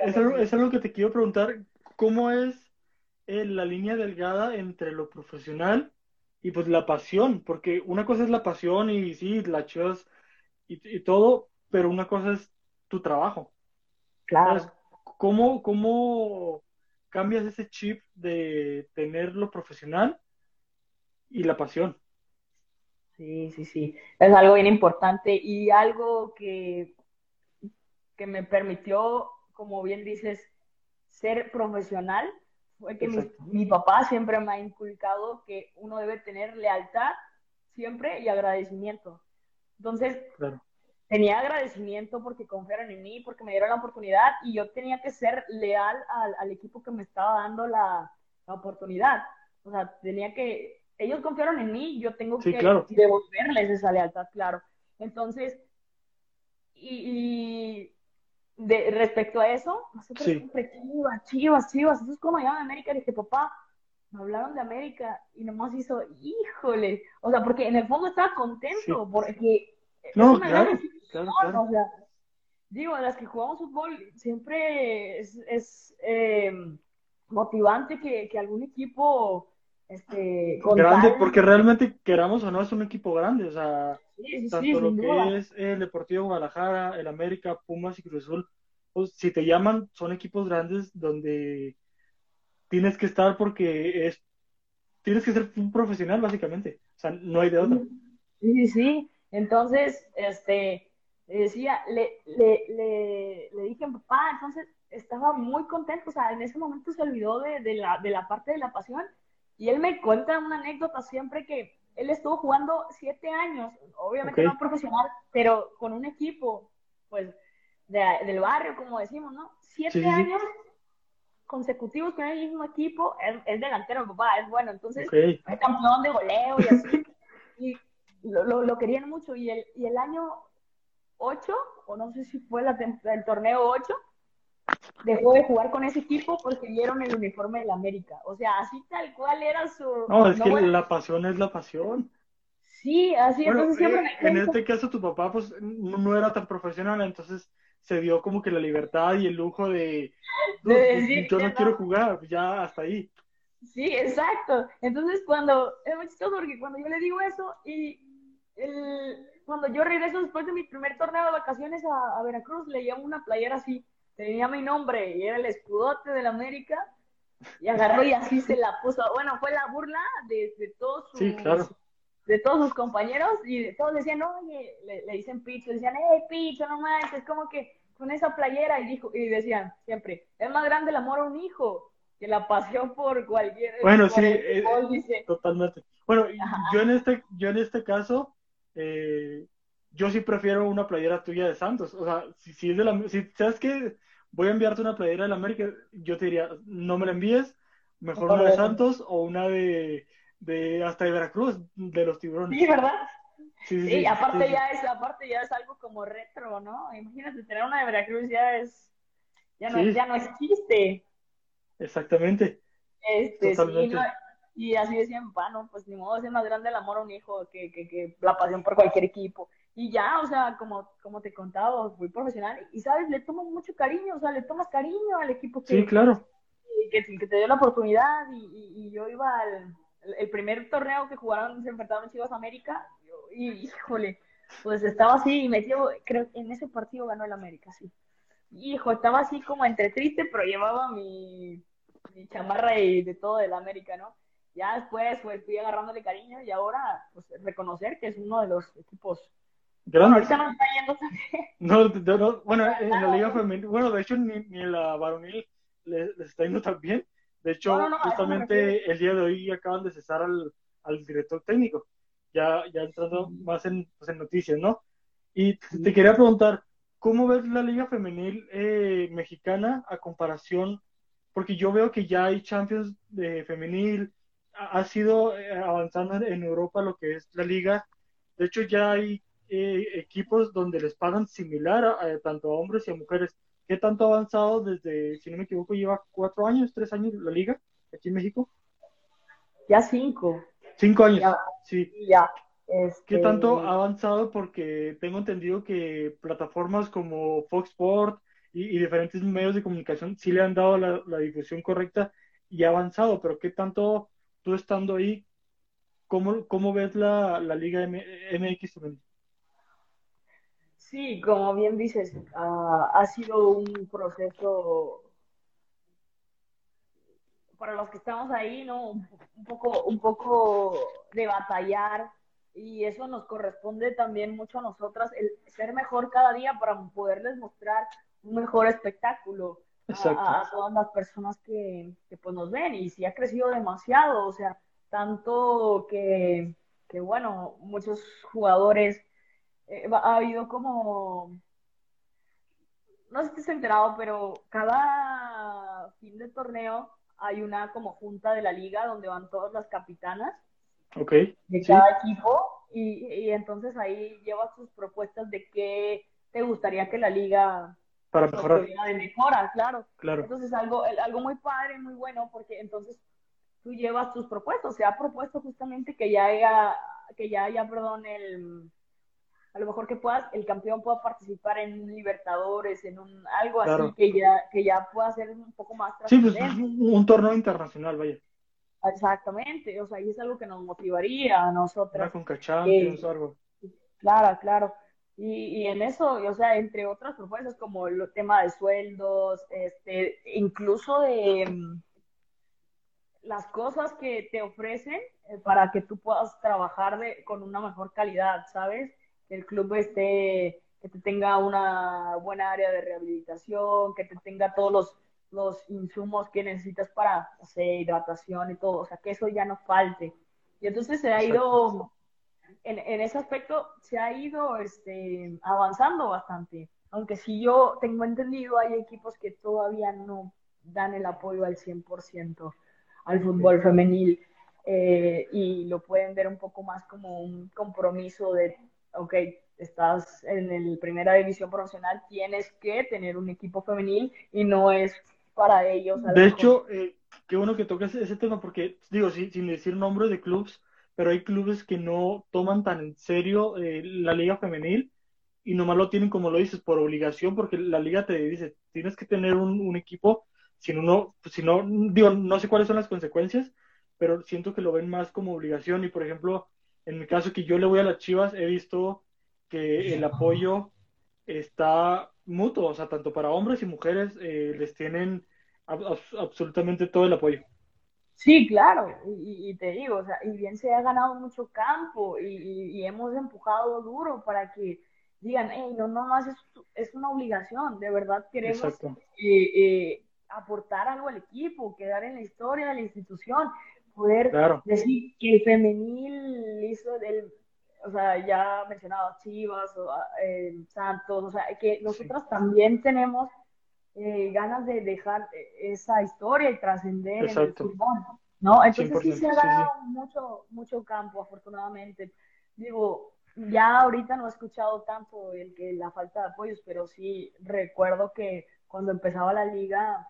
es, algo, es algo que te quiero preguntar, ¿cómo es la línea delgada entre lo profesional y pues la pasión, porque una cosa es la pasión y sí, la chivas y, todo, pero una cosa es tu trabajo. Claro. ¿cómo, ¿Cómo cambias ese chip de tener lo profesional y la pasión? Sí, sí, sí. Es algo bien importante y algo que, que me permitió, como bien dices, ser profesional fue que mi, papá siempre me ha inculcado que uno debe tener lealtad siempre y agradecimiento. Entonces, tenía agradecimiento porque confiaron en mí, porque me dieron la oportunidad y yo tenía que ser leal al, equipo que me estaba dando la, oportunidad. O sea, tenía que, ellos confiaron en mí, yo tengo que devolverles esa lealtad, claro. Entonces, y de, respecto a eso, nosotros siempre chivas, chivas, chivas, eso es como llaman América, dije, papá, me hablaron de América y nomás hizo, híjole, o sea, porque en el fondo estaba contento, porque no, claro, claro, claro. O sea, digo, las que jugamos fútbol siempre es, es eh, motivante que, que, algún equipo este, grande, porque realmente queramos o no es un equipo grande, o sea, tanto lo que es el Deportivo Guadalajara, el América, Pumas y Cruz Azul, pues si te llaman son equipos grandes donde tienes que estar porque es tienes que ser un profesional básicamente, o sea, no hay de otra. Sí, sí, entonces, este, decía, le, le, le, le dije a papá, entonces estaba muy contento, o sea, en ese momento se olvidó de, de, la, de la parte de la pasión y él me cuenta una anécdota siempre que él estuvo jugando siete años, obviamente no profesional, pero con un equipo, pues, del barrio, como decimos, ¿no? Siete años consecutivos con el mismo equipo, es, delantero, papá, es bueno, entonces es campeón de goleo y así, y lo, lo, querían mucho, y el, y el año ocho, o no sé si fue la, el torneo ocho, dejó de jugar con ese equipo porque vieron el uniforme de la América. O sea, así tal cual era su... No, es que la pasión es la pasión. Sí, así entonces siempre eh, En este caso tu papá pues no era tan profesional, entonces se dio como que la libertad y el lujo de, yo no, quiero jugar, ya hasta ahí. Sí, exacto. Entonces cuando, es muy chistoso porque cuando yo le digo eso y el, cuando yo regreso después de mi primer torneo de vacaciones a, a Veracruz, le llamo una playera así, tenía mi nombre y era el escudote de la América y agarró y así se la puso. Bueno, fue la burla de, de todos sus, de todos sus compañeros y todos decían, oye, le, le dicen Picho, decían, hey Picho, no manches, es como que con esa playera y dijo y decían siempre, es más grande el amor a un hijo que la pasión por cualquier bueno sí eh, totalmente. Bueno yo en este yo en este caso eh, yo sí prefiero una playera tuya de Santos. O sea si, si es de la si sabes que voy a enviarte una playera de la América, yo te diría, no me la envíes, mejor una de Santos o una de, de hasta de Veracruz, de los tiburones. Sí, ¿verdad? Sí, sí, aparte ya es, aparte ya es algo como retro, ¿no? Imagínate tener una de Veracruz ya es, ya no, ya no existe. Exactamente. Este, sí, y así decían, bueno, pues ni modo, es más grande el amor a un hijo que, que, que la pasión por cualquier equipo y ya, o sea, como, como te contaba, fui profesional y, ¿sabes? Le tomo mucho cariño, o sea, le tomas cariño al equipo que, sí, claro. que, que, te dio la oportunidad y, y, yo iba al el primer torneo que jugaron, se enfrentaron en Chivas América y, híjole, pues estaba así y metió, creo que en ese partido ganó el América, sí. Hijo, estaba así como entre triste, pero llevaba mi, mi chamarra y de todo del América, ¿no? Ya después pues, fui agarrándole cariño y ahora pues reconocer que es uno de los equipos Ahorita no está yendo también. No, bueno, en la liga femenil, bueno, de hecho ni, ni la varonil les, está yendo tan bien. De hecho, justamente el día de hoy acaban de cesar al, al director técnico, ya, ya entrando más en, pues, en noticias, ¿no? Y te quería preguntar, ¿cómo ves la liga femenil eh, mexicana a comparación? Porque yo veo que ya hay Champions de femenil, ha, sido eh, avanzando en Europa lo que es la liga. De hecho, ya hay eh, equipos donde les pagan similar a, tanto a hombres y a mujeres. ¿Qué tanto ha avanzado desde, si no me equivoco, lleva cuatro años, tres años la liga aquí en México? Ya cinco. Cinco años, sí. Ya. ¿Qué este, tanto ha avanzado? Porque tengo entendido que plataformas como Fox Sport y, diferentes medios de comunicación sí le han dado la, difusión correcta y ha avanzado, pero ¿qué tanto estando ahí, cómo, cómo ves la, Liga MX Sí, como bien dices, ha sido un proceso para los que estamos ahí, ¿no? Un poco, un poco de batallar y eso nos corresponde también mucho a nosotras, el ser mejor cada día para poderles mostrar un mejor espectáculo a, todas las personas que, pues nos ven y si ha crecido demasiado, o sea, tanto que, que bueno, muchos jugadores, eh, ha habido como, no sé si te has enterado, pero cada fin de torneo hay una como junta de la liga donde van todas las capitanas okay, de cada equipo y, y, entonces ahí llevas tus propuestas de qué te gustaría que la liga para mejorar de mejora, claro. claro. Entonces algo, algo muy padre, muy bueno, porque entonces tú llevas tus propuestas. Se ha propuesto justamente que ya haya, que ya haya, perdón, el a lo mejor que puedas, el campeón pueda participar en un Libertadores, en un algo así que ya, que ya pueda ser un poco más Sí, pues un, torneo internacional, vaya. Exactamente, o sea, y es algo que nos motivaría a nosotros. con Champions o algo. Claro, claro. Y, en eso, o sea, entre otras propuestas como el tema de sueldos, este, incluso de mm, las cosas que te ofrecen eh, para que tú puedas trabajar de, con una mejor calidad, ¿sabes? que el club esté, que te tenga una buena área de rehabilitación, que te tenga todos los, los insumos que necesitas para hacer hidratación y todo, o sea, que eso ya no falte. Y entonces se ha ido, en, en ese aspecto, se ha ido este, avanzando bastante. Aunque si yo tengo entendido, hay equipos que todavía no dan el apoyo al 100% al fútbol femenil. Eh, y lo pueden ver un poco más como un compromiso de ok, estás en el primera división profesional, tienes que tener un equipo femenil y no es para ellos. De hecho, eh, qué bueno que toques ese tema porque, digo, sin decir nombre de clubes, pero hay clubes que no toman tan en serio eh, la liga femenil y nomás lo tienen, como lo dices, por obligación, porque la liga te dice, tienes que tener un, equipo, si no, si no, digo, no sé cuáles son las consecuencias, pero siento que lo ven más como obligación y, por ejemplo, en mi caso que yo le voy a las Chivas, he visto que el apoyo está mutuo, o sea, tanto para hombres y mujeres eh, les tienen absolutamente todo el apoyo. Sí, claro, y, te digo, o sea, y bien se ha ganado mucho campo y, hemos empujado duro para que digan, hey, no, no más es, es una obligación, de verdad queremos eh, eh, aportar algo al equipo, quedar en la historia de la institución poder decir que el femenil hizo del, o sea, ya mencionado Chivas, o, eh, Santos, o sea, que nosotras también tenemos eh, ganas de dejar esa historia y trascender en el fútbol, ¿no? Entonces sí se ha dado mucho, mucho campo, afortunadamente. Digo, ya ahorita no he escuchado tanto el que la falta de apoyos, pero sí recuerdo que cuando empezaba la liga,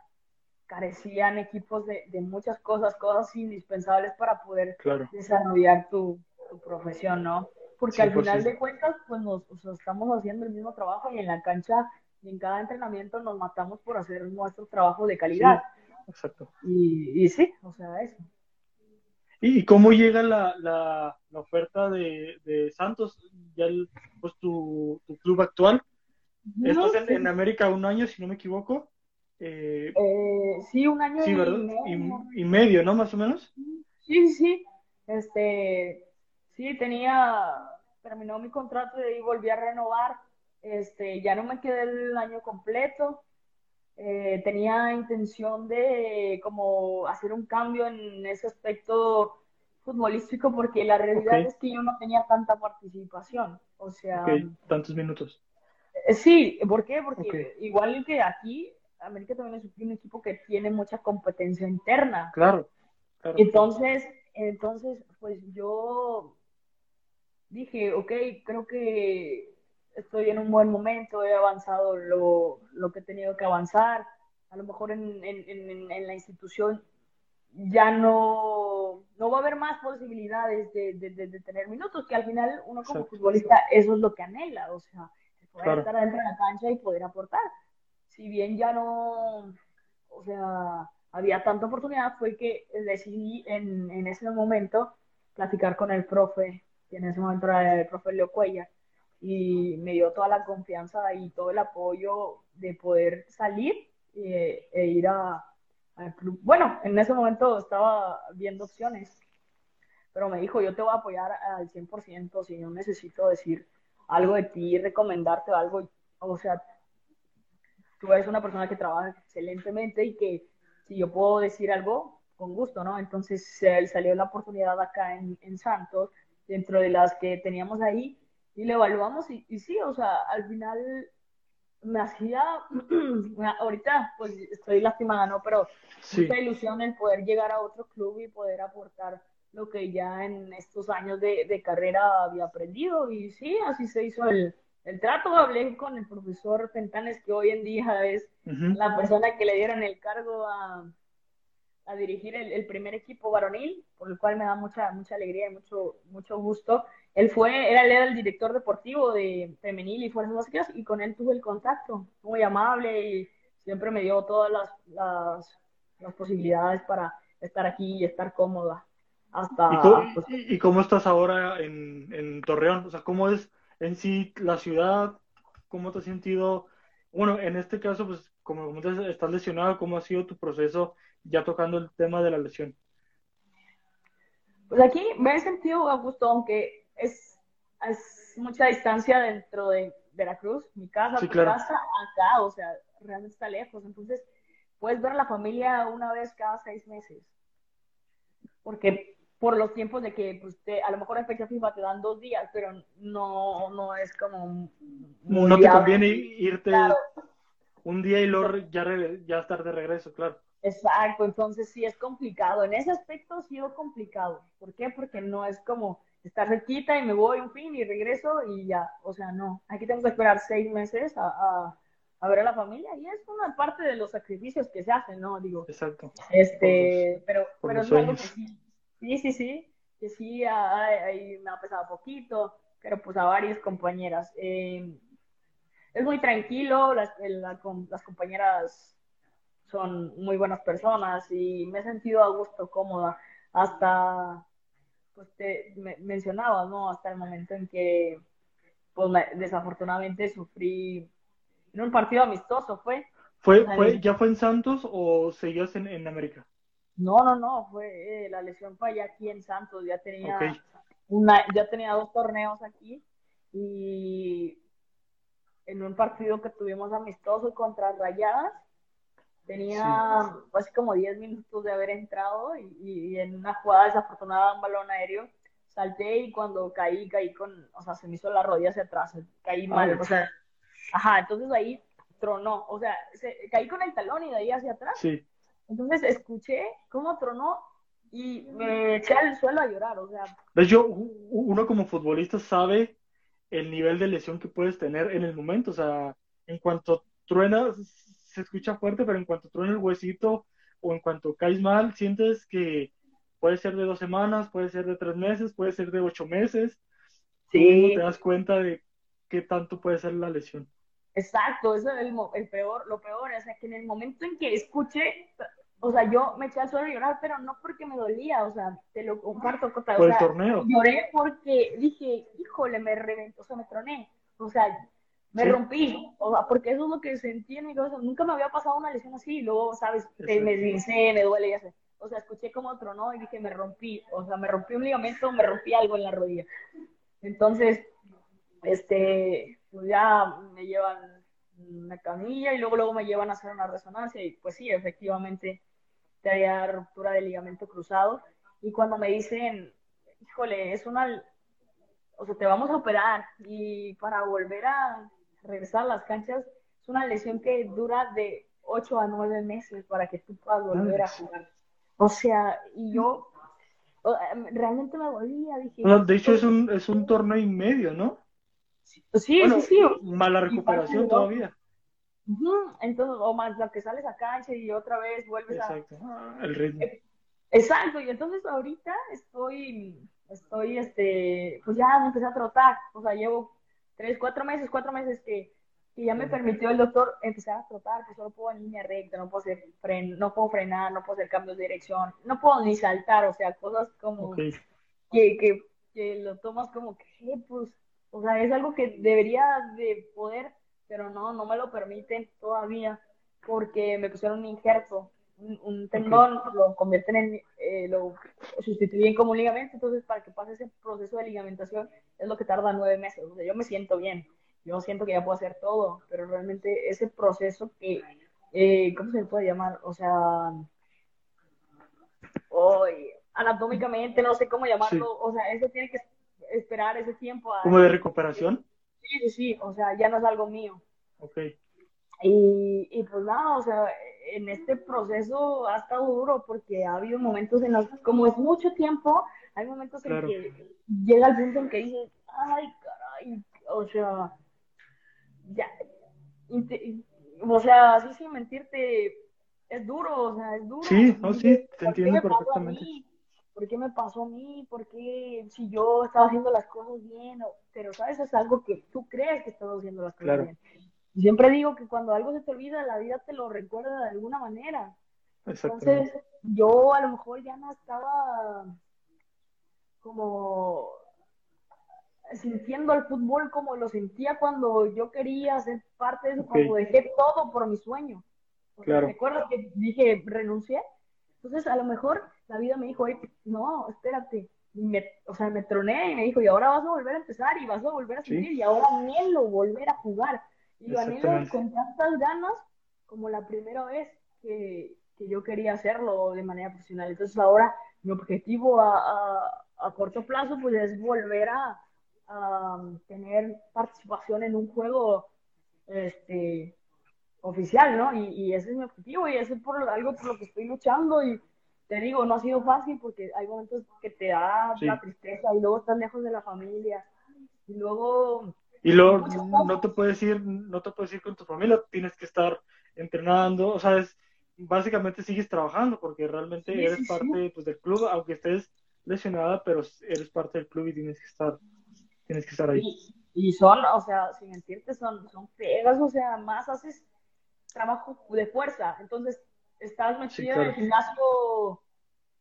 carecían equipos de, de muchas cosas, cosas indispensables para poder desarrollar tu, tu, profesión, ¿no? Porque al final de cuentas, pues nos estamos haciendo el mismo trabajo y en la cancha y en cada entrenamiento nos matamos por hacer nuestro trabajo de calidad. exacto. Y, y, sí, o sea, eso. ¿Y cómo llega la, la, la oferta de, de, Santos, ya el, pues tu, tu club actual? Estás en, en América un año, si no me equivoco. Eh, eh, sí, un año y, medio. ¿no? Más o menos. Sí, sí, Este, sí, tenía terminó mi contrato y volví a renovar. Este, ya no me quedé el año completo. Eh, tenía intención de como hacer un cambio en ese aspecto futbolístico porque la realidad es que yo no tenía tanta participación. O sea, tantos minutos. Eh, sí, ¿por qué? Porque igual que aquí, América también es un equipo que tiene mucha competencia interna. Claro. Entonces, entonces, pues yo dije, ok, creo que estoy en un buen momento, he avanzado lo, lo que he tenido que avanzar. A lo mejor en, en, en, la institución ya no, no va a haber más posibilidades de, de, tener minutos, que al final uno como futbolista eso es lo que anhela, o sea, poder estar dentro de la cancha y poder aportar. Si bien ya no, o sea, había tanta oportunidad, fue que decidí en, en ese momento platicar con el profe, que en ese momento era el profe Leo Cuella, y me dio toda la confianza y todo el apoyo de poder salir eh, e ir al club. Bueno, en ese momento estaba viendo opciones, pero me dijo, yo te voy a apoyar al 100% si no necesito decir algo de ti, recomendarte algo. O sea, tú eres una persona que trabaja excelentemente y que si yo puedo decir algo, con gusto, ¿no? Entonces salió la oportunidad acá en, en Santos, dentro de las que teníamos ahí, y le evaluamos y, y sí, o sea, al final me hacía, ahorita pues estoy lastimada, ¿no? Pero mucha ilusión en poder llegar a otro club y poder aportar lo que ya en estos años de, de carrera había aprendido y sí, así se hizo el, el trato. Hablé con el profesor Fentanes, que hoy en día es la persona que le dieron el cargo a, a dirigir el, el, primer equipo varonil, por el cual me da mucha, mucha alegría y mucho, mucho gusto. Él fue, era, el director deportivo de femenil y fuerzas básicas y con él tuve el contacto, muy amable y siempre me dio todas las, las, las posibilidades para estar aquí y estar cómoda. Hasta, ¿Y cómo, pues, ¿y cómo estás ahora en, en, Torreón? O sea, ¿cómo es en sí la ciudad? ¿Cómo te has sentido? Bueno, en este caso, pues como estás lesionado, ¿cómo ha sido tu proceso ya tocando el tema de la lesión? Pues aquí me he sentido a gusto, aunque es, es mucha distancia dentro de Veracruz, mi casa, mi casa, acá, o sea, realmente está lejos. Entonces, puedes ver a la familia una vez cada seis meses. Porque por los tiempos de que pues, a lo mejor en fecha FIFA te dan dos días, pero no, no es como... no te conviene irte un día y luego ya, ya estar de regreso, claro. Exacto, entonces sí es complicado. En ese aspecto ha sido complicado. ¿Por qué? Porque no es como estar cerquita y me voy un fin y regreso y ya. O sea, no. Aquí tengo que esperar seis meses a, a, ver a la familia y es una parte de los sacrificios que se hacen, ¿no? Digo. Exacto. Este, pero, pero es algo que sí. Sí, sí, sí. Que sí, ahí me ha pesado poquito, pero pues a varias compañeras. Eh, es muy tranquilo, las, las compañeras son muy buenas personas y me he sentido a gusto, cómoda, hasta, pues te mencionaba, ¿no? Hasta el momento en que, pues desafortunadamente sufrí en un partido amistoso, ¿fue? ¿Fue, fue ¿Ya fue en Santos o seguías en, en América? No, no, no, fue, eh, la lesión fue allá aquí en Santos, ya tenía, una, ya tenía dos torneos aquí y en un partido que tuvimos amistoso contra Rayadas, Tenía casi como 10 minutos de haber entrado y, en una jugada desafortunada, un balón aéreo, salté y cuando caí, caí con, o sea, se me hizo la rodilla hacia atrás, caí mal, o sea, ajá, entonces ahí tronó, o sea, caí con el talón y de ahí hacia atrás. Sí. Entonces escuché cómo tronó y me eché al suelo a llorar, o sea. Yo, uno como futbolista sabe el nivel de lesión que puedes tener en el momento, o sea, en cuanto truenas, se escucha fuerte, pero en cuanto truena el huesito o en cuanto caes mal, sientes que puede ser de dos semanas, puede ser de tres meses, puede ser de ocho meses. Sí. te das cuenta de qué tanto puede ser la lesión. Exacto, eso es el, peor, lo peor, o sea, que en el momento en que escuché, o sea, yo me eché al suelo a llorar, pero no porque me dolía, o sea, te lo comparto. Por el torneo. Lloré porque dije, híjole, me reventó, o sea, me troné, o sea, me rompí, o sea, porque eso es lo que sentí en mi cabeza. Nunca me había pasado una lesión así y luego, ¿sabes? me dice, me duele, ya sé. O sea, escuché como tronó y dije, me rompí. O sea, me rompí un ligamento, me rompí algo en la rodilla. Entonces, este, pues ya me llevan una camilla y luego luego me llevan a hacer una resonancia y pues sí, efectivamente traía ruptura del ligamento cruzado y cuando me dicen, híjole, es una, o sea, te vamos a operar y para volver a regresar a las canchas es una lesión que dura de 8 a 9 meses para que tú puedas volver a jugar. O sea, y yo realmente me volvía, dije... de hecho es un, es un torneo y medio, ¿no? Sí, sí, sí. Mala recuperación todavía. Entonces, o más lo que sales a cancha y otra vez vuelves Exacto. a... el ritmo. Eh, exacto, y entonces ahorita estoy, estoy, este, pues ya me empecé a trotar, o sea, llevo tres, cuatro meses, cuatro meses que, que ya me permitió el doctor empezar a trotar, pues solo puedo en línea recta, no puedo hacer fren, no puedo frenar, no puedo hacer cambios de dirección, no puedo ni saltar, o sea, cosas como que, que, que lo tomas como que, pues, o sea, es algo que debería de poder pero no, no me lo permiten todavía porque me pusieron un injerto, un, tendón, lo convierten en, eh, lo sustituyen como un ligamento, entonces para que pase ese proceso de ligamentación es lo que tarda nueve meses, o sea, yo me siento bien, yo siento que ya puedo hacer todo, pero realmente ese proceso que, eh, ¿cómo se le puede llamar? O sea, hoy anatómicamente, no sé cómo llamarlo, o sea, eso tiene que esperar ese tiempo. A, ¿Como de recuperación? Sí, sí, sí, o sea, ya no es algo mío. Ok. Y, y pues nada, o sea, en este proceso ha estado duro porque ha habido momentos en los, como es mucho tiempo, hay momentos en que llega el punto en que dices, ay, caray, o sea, ya, o sea, así sin mentirte, es duro, o sea, es duro. Sí, no, sí, te entiendo perfectamente. ¿por qué me pasó a mí? ¿Por qué si yo estaba haciendo las cosas bien? pero, ¿sabes? Es algo que tú crees que estás haciendo las cosas bien. Siempre digo que cuando algo se te olvida, la vida te lo recuerda de alguna manera. Entonces, yo a lo mejor ya no estaba como sintiendo el fútbol como lo sentía cuando yo quería ser parte de eso, cuando dejé todo por mi sueño. Claro. ¿Recuerdas que dije renuncié? Entonces, a lo mejor la vida me dijo, no, espérate. o sea, me troné y me dijo, y ahora vas a volver a empezar y vas a volver a seguir y ahora anhelo volver a jugar. Y lo anhelo con tantas ganas como la primera vez que, que, yo quería hacerlo de manera profesional. Entonces ahora mi objetivo a, a, corto plazo pues es volver a, a, tener participación en un juego este, oficial, ¿no? Y, y, ese es mi objetivo y ese es por algo por lo que estoy luchando y te digo, no ha sido fácil porque hay momentos que te da la tristeza y luego estás lejos de la familia y luego... Y luego no te puedes ir, no te puedes ir con tu familia, tienes que estar entrenando, o sea, es, básicamente sigues trabajando porque realmente eres parte pues, del club, aunque estés lesionada, pero eres parte del club y tienes que estar, tienes que estar ahí. Y, son, o sea, sin mentirte, son, son pegas, o sea, más haces trabajo de fuerza, entonces estás metido en el gimnasio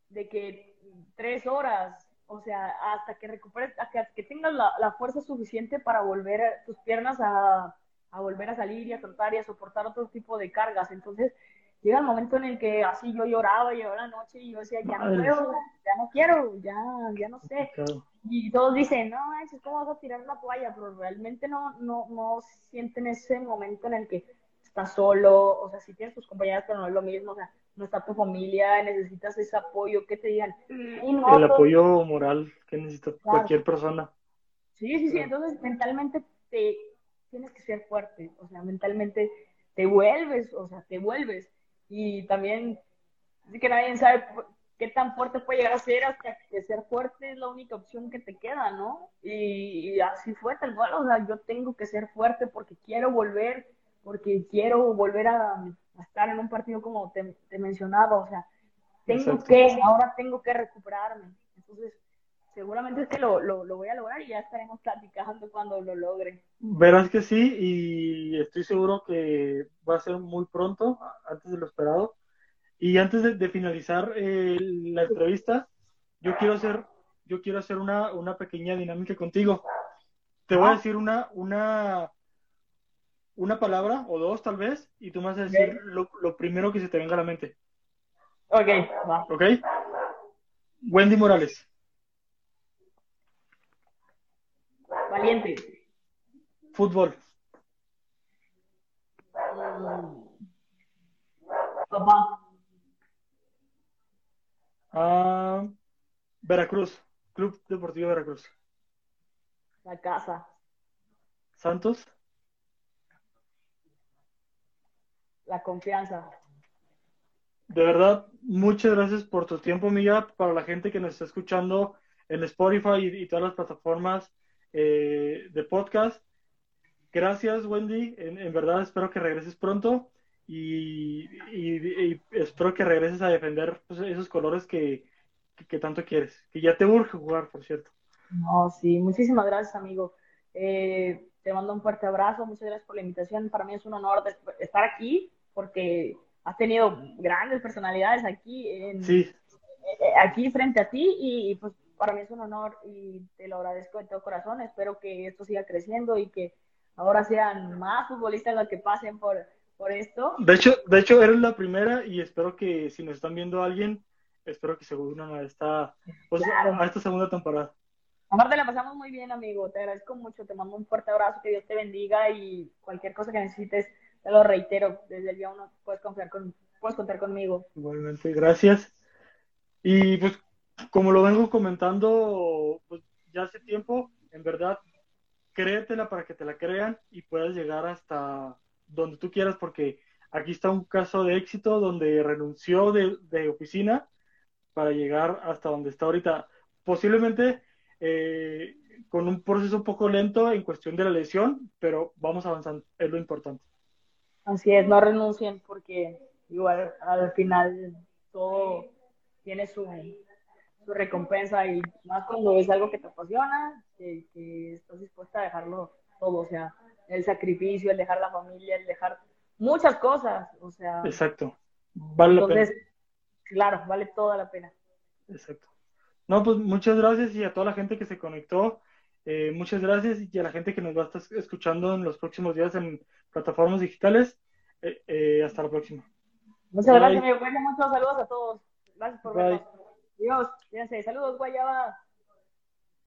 de que tres horas, o sea, hasta que recuperes, hasta que tengas la, la fuerza suficiente para volver tus piernas a, a, volver a salir y a trotar y a soportar otro tipo de cargas. Entonces, llega el momento en el que así yo lloraba, y la noche y yo decía, ya no puedo, ya no quiero, ya, ya no sé. Y todos dicen, no, ¿cómo vas a tirar la toalla? Pero realmente no, no, no sienten ese momento en el que estás solo, o sea, si tienes tus compañeras, pero no es lo mismo, o sea, no está tu familia, necesitas ese apoyo, que te digan. el apoyo moral que necesita cualquier persona. Sí, sí, sí, entonces mentalmente te tienes que ser fuerte, o sea, mentalmente te vuelves, o sea, te vuelves. Y también, así que nadie sabe qué tan fuerte puede llegar a ser hasta que ser fuerte es la única opción que te queda, ¿no? Y, así fue tal cual, o sea, yo tengo que ser fuerte porque quiero volver porque quiero volver a, estar en un partido como te, te mencionaba, o sea, tengo que, ahora tengo que recuperarme. Entonces, seguramente es que lo, lo, lo, voy a lograr y ya estaremos platicando cuando lo logre. Verás que sí, y estoy seguro que va a ser muy pronto, antes de lo esperado. Y antes de, finalizar eh, la entrevista, yo quiero hacer, yo quiero hacer una, una pequeña dinámica contigo. Te voy a ah. decir una, una, una palabra o dos tal vez y tú me vas a decir lo, primero que se te venga a la mente. Ok, va. Ok. Wendy Morales. Valiente. Fútbol. Mm. Papá. Ah, Veracruz. Club Deportivo Veracruz. La casa. Santos. La confianza. De verdad, muchas gracias por tu tiempo, amiga. Para la gente que nos está escuchando en Spotify y, y todas las plataformas eh, de podcast. Gracias, Wendy. En, en, verdad, espero que regreses pronto y, y, y espero que regreses a defender pues, esos colores que, que, que, tanto quieres. Que ya te urge jugar, por cierto. No, sí, muchísimas gracias, amigo. Eh, te mando un fuerte abrazo. Muchas gracias por la invitación. Para mí es un honor estar aquí porque has tenido grandes personalidades aquí, en, sí. aquí frente a ti y, y, pues para mí es un honor y te lo agradezco de todo corazón. Espero que esto siga creciendo y que ahora sean más futbolistas los que pasen por, por esto. De hecho, de hecho, eres la primera y espero que si nos están viendo alguien, espero que se unan a esta, pues, claro. a esta segunda temporada. Aparte la pasamos muy bien, amigo. Te agradezco mucho. Te mando un fuerte abrazo. Que Dios te bendiga y cualquier cosa que necesites, lo reitero. Desde el día uno puedes confiar con, puedes contar conmigo. Igualmente, gracias. Y pues como lo vengo comentando pues, ya hace tiempo, en verdad, créetela para que te la crean y puedas llegar hasta donde tú quieras, porque aquí está un caso de éxito donde renunció de, de oficina para llegar hasta donde está ahorita. Posiblemente eh, con un proceso un poco lento en cuestión de la lesión, pero vamos avanzando, es lo importante. Así es, no renuncien porque igual al final todo tiene su, su recompensa y más cuando es algo que te apasiona, que, que, estás dispuesta a dejarlo todo, o sea, el sacrificio, el dejar la familia, el dejar muchas cosas, o sea. Exacto. Vale entonces, la pena. claro, vale toda la pena. Exacto. No, pues muchas gracias y a toda la gente que se conectó, eh, muchas gracias y a la gente que nos va a estar escuchando en los próximos días en plataformas digitales. Eh, eh, hasta la próxima. Muchas Bye. gracias, amigo. Muchos saludos a todos. Gracias por vernos. Dios, fíjense, saludos, Guayaba.